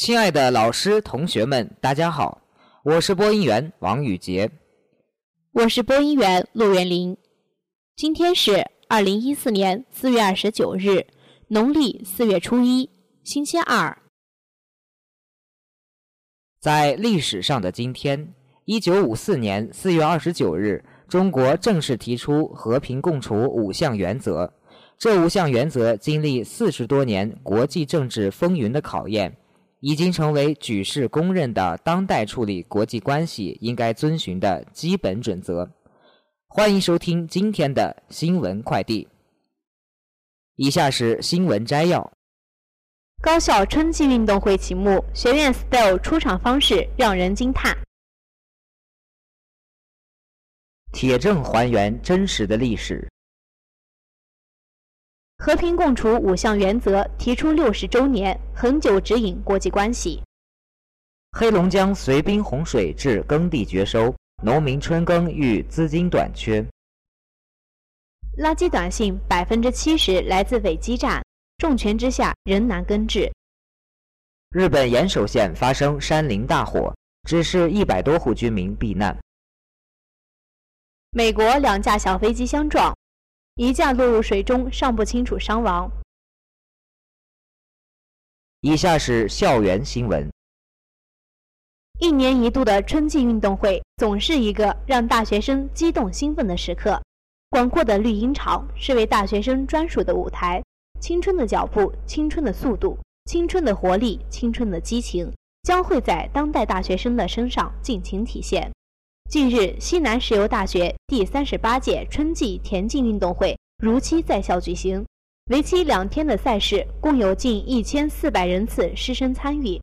亲爱的老师、同学们，大家好，我是播音员王宇杰，我是播音员陆元林。今天是二零一四年四月二十九日，农历四月初一，星期二。在历史上的今天，一九五四年四月二十九日，中国正式提出和平共处五项原则。这五项原则经历四十多年国际政治风云的考验。已经成为举世公认的当代处理国际关系应该遵循的基本准则。欢迎收听今天的新闻快递。以下是新闻摘要：高校春季运动会启幕，学院 style 出场方式让人惊叹。铁证还原真实的历史。和平共处五项原则提出六十周年，恒久指引国际关系。黑龙江绥滨洪水致耕地绝收，农民春耕遇资金短缺。垃圾短信百分之七十来自伪基站，重拳之下仍难根治。日本岩手县发生山林大火，只是一百多户居民避难。美国两架小飞机相撞。一架落入水中，尚不清楚伤亡。以下是校园新闻。一年一度的春季运动会，总是一个让大学生激动兴奋的时刻。广阔的绿茵场是为大学生专属的舞台，青春的脚步、青春的速度、青春的活力、青春的激情，将会在当代大学生的身上尽情体现。近日，西南石油大学第三十八届春季田径运动会如期在校举行。为期两天的赛事，共有近一千四百人次师生参与。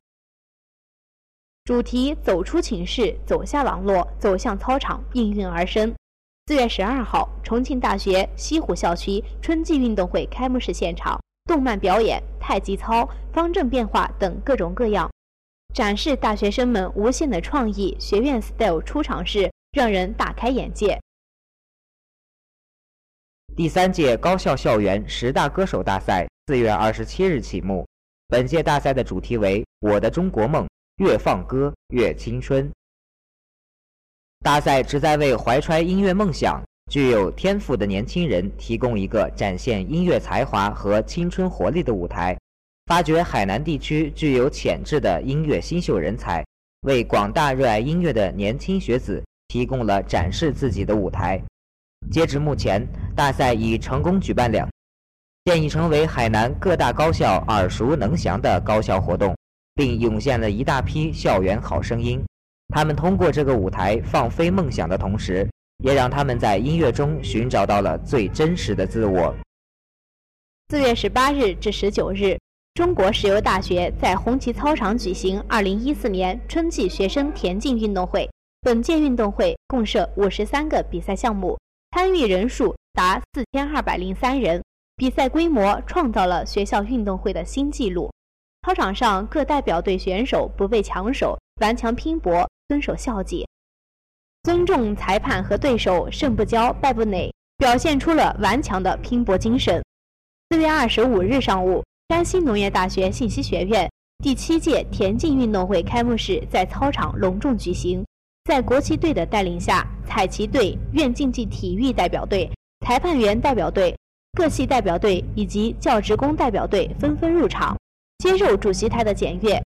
主题“走出寝室，走下网络，走向操场”应运而生。四月十二号，重庆大学西湖校区春季运动会开幕式现场，动漫表演、太极操、方阵变化等各种各样。展示大学生们无限的创意，学院 style 出场式让人大开眼界。第三届高校校园十大歌手大赛四月二十七日启幕。本届大赛的主题为“我的中国梦，越放歌越青春”。大赛旨在为怀揣音乐梦想、具有天赋的年轻人提供一个展现音乐才华和青春活力的舞台。发掘海南地区具有潜质的音乐新秀人才，为广大热爱音乐的年轻学子提供了展示自己的舞台。截至目前，大赛已成功举办两，现已成为海南各大高校耳熟能详的高校活动，并涌现了一大批校园好声音。他们通过这个舞台放飞梦想的同时，也让他们在音乐中寻找到了最真实的自我。四月十八日至十九日。中国石油大学在红旗操场举行2014年春季学生田径运动会。本届运动会共设53个比赛项目，参与人数达4203人，比赛规模创造了学校运动会的新纪录。操场上各代表队选手不畏强手，顽强拼搏，遵守校纪，尊重裁判和对手，胜不骄，败不馁，表现出了顽强的拼搏精神。4月25日上午。山西农业大学信息学院第七届田径运动会开幕式在操场隆重举行。在国旗队的带领下，彩旗队、院竞技体育代表队、裁判员代表队、各系代表队以及教职工代表队纷纷入场，接受主席台的检阅。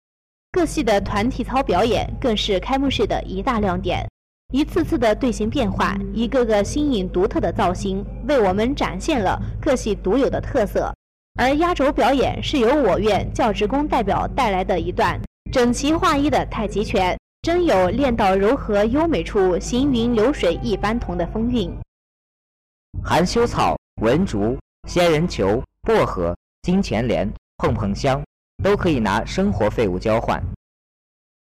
各系的团体操表演更是开幕式的一大亮点。一次次的队形变换，一个个新颖独特的造型，为我们展现了各系独有的特色。而压轴表演是由我院教职工代表带来的一段整齐划一的太极拳，真有练到柔和优美处，行云流水一般同的风韵。含羞草、文竹、仙人球、薄荷、金钱莲、碰碰香，都可以拿生活废物交换。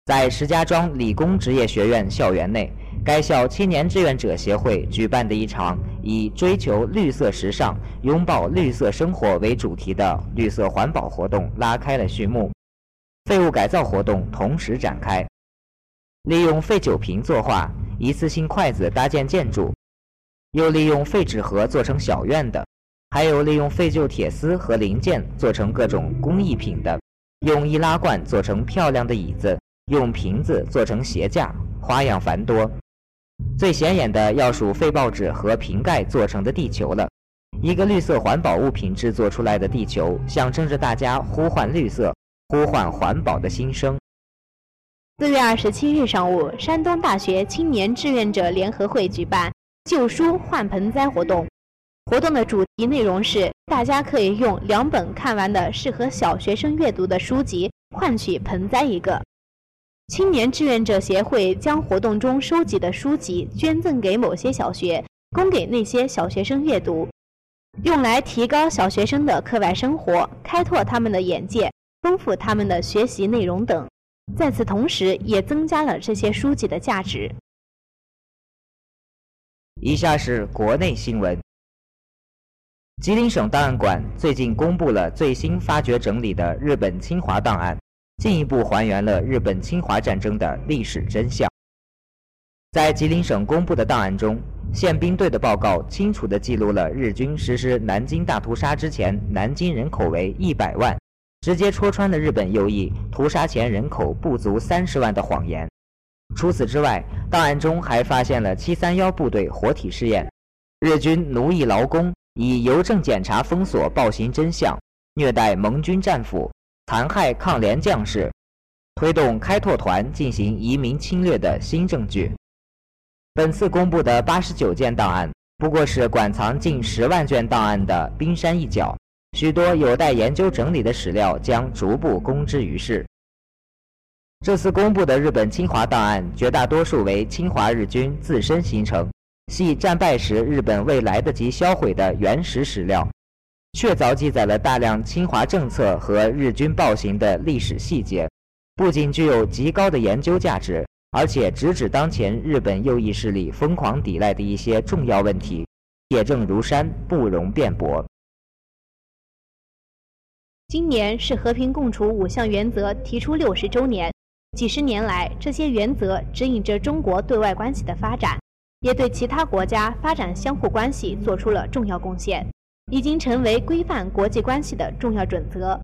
在石家庄理工职业学院校园内。该校青年志愿者协会举办的一场以“追求绿色时尚，拥抱绿色生活”为主题的绿色环保活动拉开了序幕。废物改造活动同时展开，利用废酒瓶作画、一次性筷子搭建建筑，又利用废纸盒做成小院的，还有利用废旧铁丝和零件做成各种工艺品的。用易拉罐做成漂亮的椅子，用瓶子做成鞋架，花样繁多。最显眼的要数废报纸和瓶盖做成的地球了。一个绿色环保物品制作出来的地球，象征着大家呼唤绿色、呼唤环保的心声。四月二十七日上午，山东大学青年志愿者联合会举办“旧书换盆栽”活动。活动的主题内容是，大家可以用两本看完的适合小学生阅读的书籍换取盆栽一个。青年志愿者协会将活动中收集的书籍捐赠给某些小学，供给那些小学生阅读，用来提高小学生的课外生活，开拓他们的眼界，丰富他们的学习内容等。在此同时，也增加了这些书籍的价值。以下是国内新闻：吉林省档案馆最近公布了最新发掘整理的日本侵华档案。进一步还原了日本侵华战争的历史真相。在吉林省公布的档案中，宪兵队的报告清楚地记录了日军实施南京大屠杀之前，南京人口为一百万，直接戳穿了日本右翼屠杀前人口不足三十万的谎言。除此之外，档案中还发现了七三幺部队活体试验，日军奴役劳工，以邮政检查封锁暴行真相，虐待盟军战俘。残害抗联将士，推动开拓团进行移民侵略的新证据。本次公布的八十九件档案，不过是馆藏近十万卷档案的冰山一角，许多有待研究整理的史料将逐步公之于世。这次公布的日本侵华档案，绝大多数为侵华日军自身形成，系战败时日本未来得及销毁的原始史料。确凿记载了大量侵华政策和日军暴行的历史细节，不仅具有极高的研究价值，而且直指当前日本右翼势力疯狂抵赖的一些重要问题，铁证如山，不容辩驳。今年是和平共处五项原则提出六十周年，几十年来，这些原则指引着中国对外关系的发展，也对其他国家发展相互关系做出了重要贡献。已经成为规范国际关系的重要准则。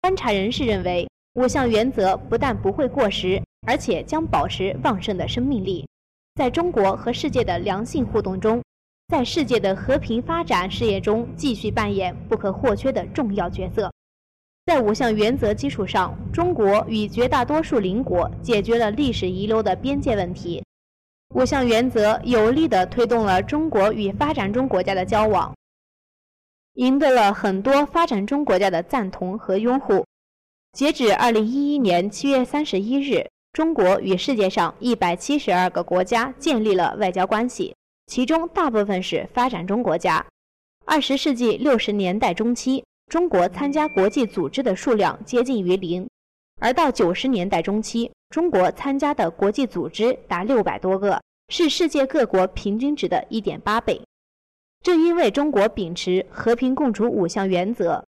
观察人士认为，五项原则不但不会过时，而且将保持旺盛的生命力，在中国和世界的良性互动中，在世界的和平发展事业中继续扮演不可或缺的重要角色。在五项原则基础上，中国与绝大多数邻国解决了历史遗留的边界问题。五项原则有力地推动了中国与发展中国家的交往。赢得了很多发展中国家的赞同和拥护。截止二零一一年七月三十一日，中国与世界上一百七十二个国家建立了外交关系，其中大部分是发展中国家。二十世纪六十年代中期，中国参加国际组织的数量接近于零，而到九十年代中期，中国参加的国际组织达六百多个，是世界各国平均值的一点八倍。正因为中国秉持和平共处五项原则，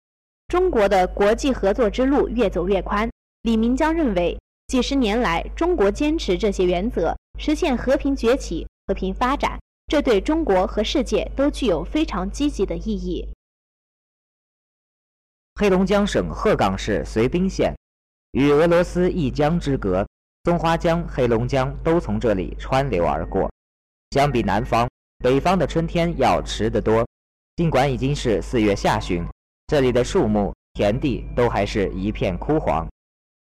中国的国际合作之路越走越宽。李明江认为，几十年来，中国坚持这些原则，实现和平崛起、和平发展，这对中国和世界都具有非常积极的意义。黑龙江省鹤岗市绥滨县与俄罗斯一江之隔，松花江、黑龙江都从这里穿流而过。相比南方。北方的春天要迟得多，尽管已经是四月下旬，这里的树木、田地都还是一片枯黄。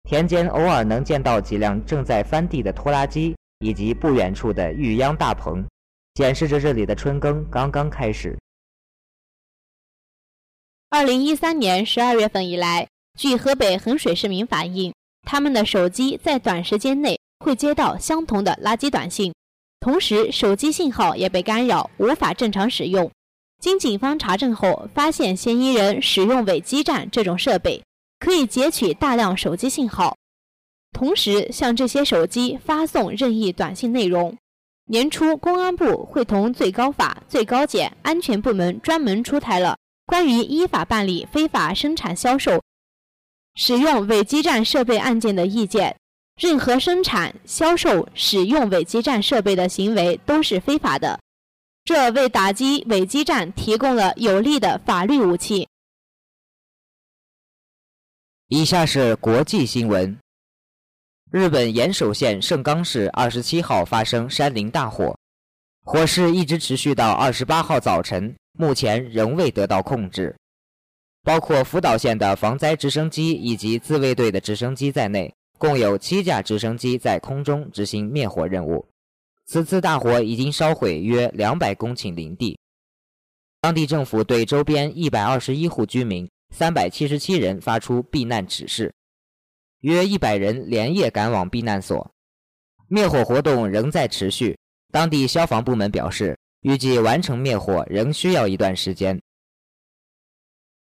田间偶尔能见到几辆正在翻地的拖拉机，以及不远处的育秧大棚，显示着这里的春耕刚刚开始。二零一三年十二月份以来，据河北衡水市民反映，他们的手机在短时间内会接到相同的垃圾短信。同时，手机信号也被干扰，无法正常使用。经警方查证后，发现嫌疑人使用伪基站这种设备，可以截取大量手机信号，同时向这些手机发送任意短信内容。年初，公安部会同最高法、最高检安全部门专门出台了关于依法办理非法生产、销售、使用伪基站设备案件的意见。任何生产、销售、使用伪基站设备的行为都是非法的，这为打击伪基站提供了有力的法律武器。以下是国际新闻：日本岩手县盛冈市二十七号发生山林大火，火势一直持续到二十八号早晨，目前仍未得到控制。包括福岛县的防灾直升机以及自卫队的直升机在内，共有七架直升机在空中执行灭火任务。此次大火已经烧毁约两百公顷林地，当地政府对周边一百二十一户居民。三百七十七人发出避难指示，约一百人连夜赶往避难所。灭火活动仍在持续，当地消防部门表示，预计完成灭火仍需要一段时间。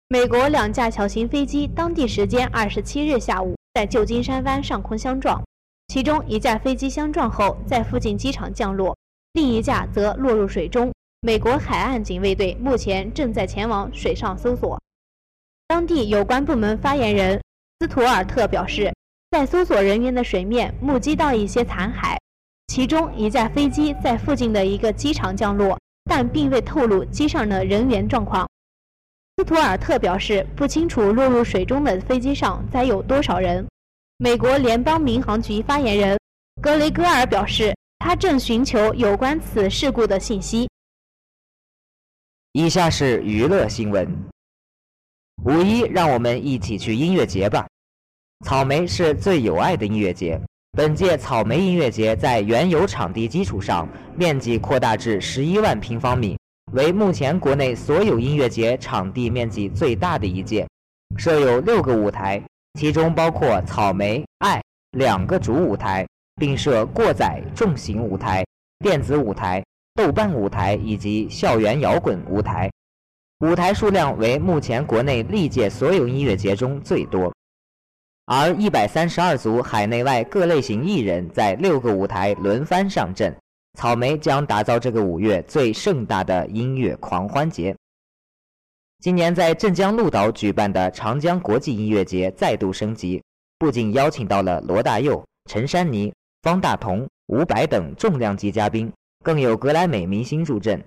美国两架小型飞机当地时间二十七日下午在旧金山湾上空相撞，其中一架飞机相撞后在附近机场降落，另一架则落入水中。美国海岸警卫队目前正在前往水上搜索。当地有关部门发言人斯图尔特表示，在搜索人员的水面目击到一些残骸，其中一架飞机在附近的一个机场降落，但并未透露机上的人员状况。斯图尔特表示，不清楚落入水中的飞机上载有多少人。美国联邦民航局发言人格雷戈尔表示，他正寻求有关此事故的信息。以下是娱乐新闻。五一，让我们一起去音乐节吧！草莓是最有爱的音乐节。本届草莓音乐节在原有场地基础上，面积扩大至十一万平方米，为目前国内所有音乐节场地面积最大的一届。设有六个舞台，其中包括草莓、爱两个主舞台，并设过载重型舞台、电子舞台、豆瓣舞台以及校园摇滚舞台。舞台数量为目前国内历届所有音乐节中最多，而一百三十二组海内外各类型艺人，在六个舞台轮番上阵。草莓将打造这个五月最盛大的音乐狂欢节。今年在镇江鹿岛举办的长江国际音乐节再度升级，不仅邀请到了罗大佑、陈珊妮、方大同、伍佰等重量级嘉宾，更有格莱美明星助阵。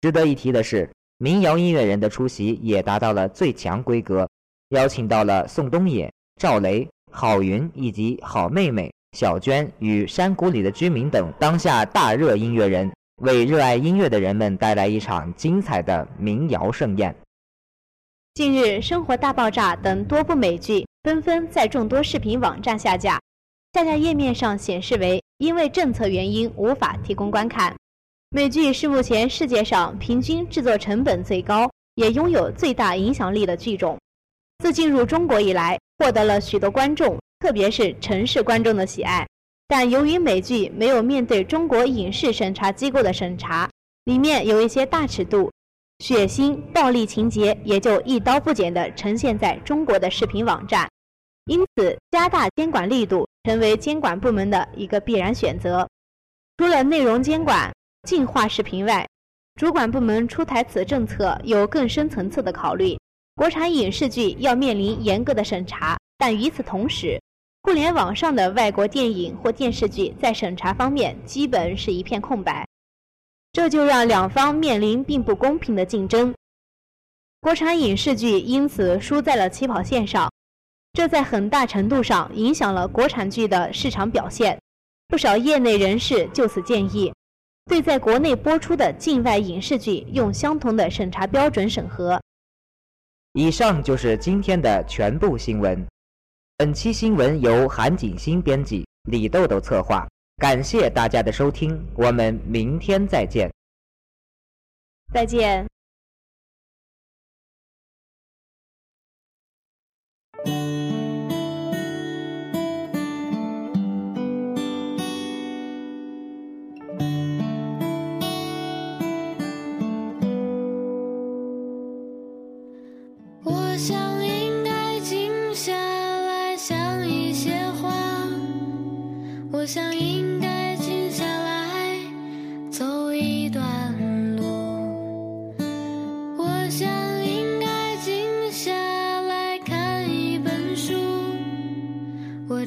值得一提的是。民谣音乐人的出席也达到了最强规格，邀请到了宋冬野、赵雷、郝云以及好妹妹小娟与山谷里的居民等当下大热音乐人，为热爱音乐的人们带来一场精彩的民谣盛宴。近日，《生活大爆炸》等多部美剧纷纷在众多视频网站下架，下架页面上显示为因为政策原因无法提供观看。美剧是目前世界上平均制作成本最高，也拥有最大影响力的剧种。自进入中国以来，获得了许多观众，特别是城市观众的喜爱。但由于美剧没有面对中国影视审查机构的审查，里面有一些大尺度、血腥、暴力情节，也就一刀不剪地呈现在中国的视频网站。因此，加大监管力度成为监管部门的一个必然选择。除了内容监管，净化视频外，主管部门出台此政策有更深层次的考虑。国产影视剧要面临严格的审查，但与此同时，互联网上的外国电影或电视剧在审查方面基本是一片空白，这就让两方面临并不公平的竞争。国产影视剧因此输在了起跑线上，这在很大程度上影响了国产剧的市场表现。不少业内人士就此建议。对在国内播出的境外影视剧用相同的审查标准审核。以上就是今天的全部新闻。本期新闻由韩景新编辑，李豆豆策划。感谢大家的收听，我们明天再见。再见。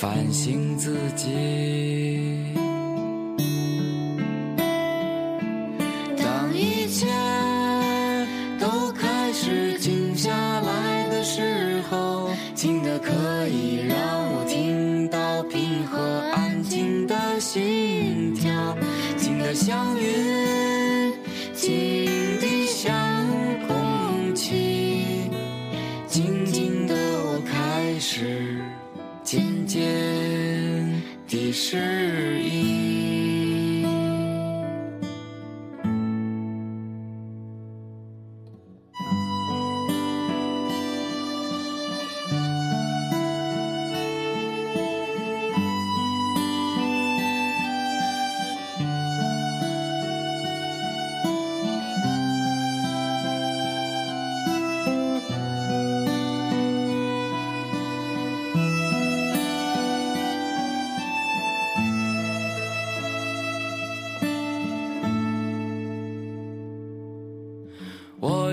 反省自己。当一切都开始静下来的时候，静的可以让我听到平和安静的心跳，静的像云，静的像空气，静静的我开始天地是一。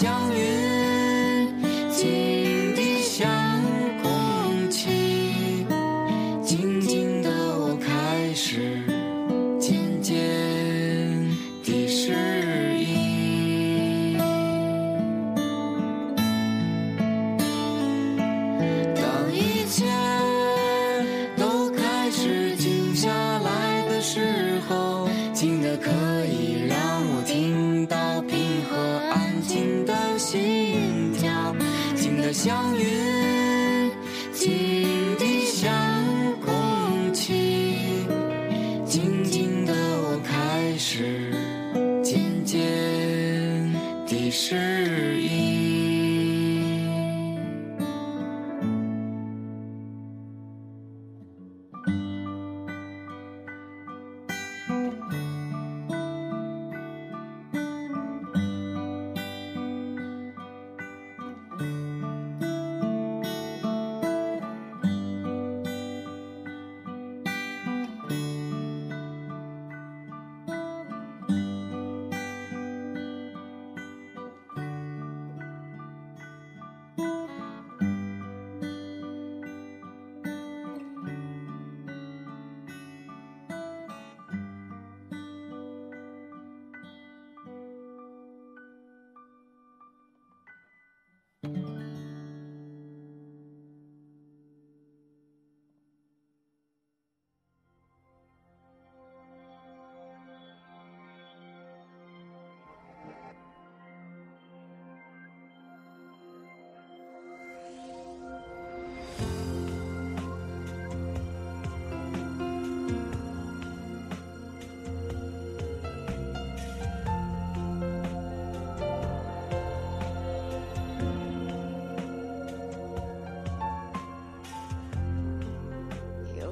相约。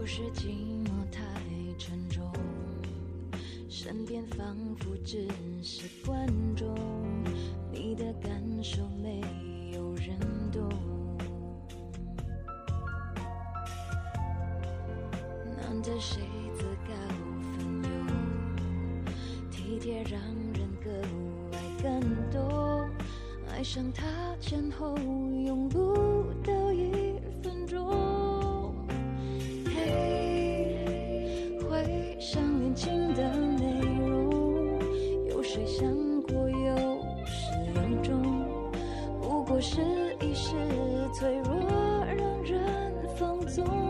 有时寂寞太沉重，身边仿佛只是观众，你的感受没有人懂。难得谁自告奋勇，体贴让人格外感动，爱上他前后永不不是一时脆弱，让人放纵。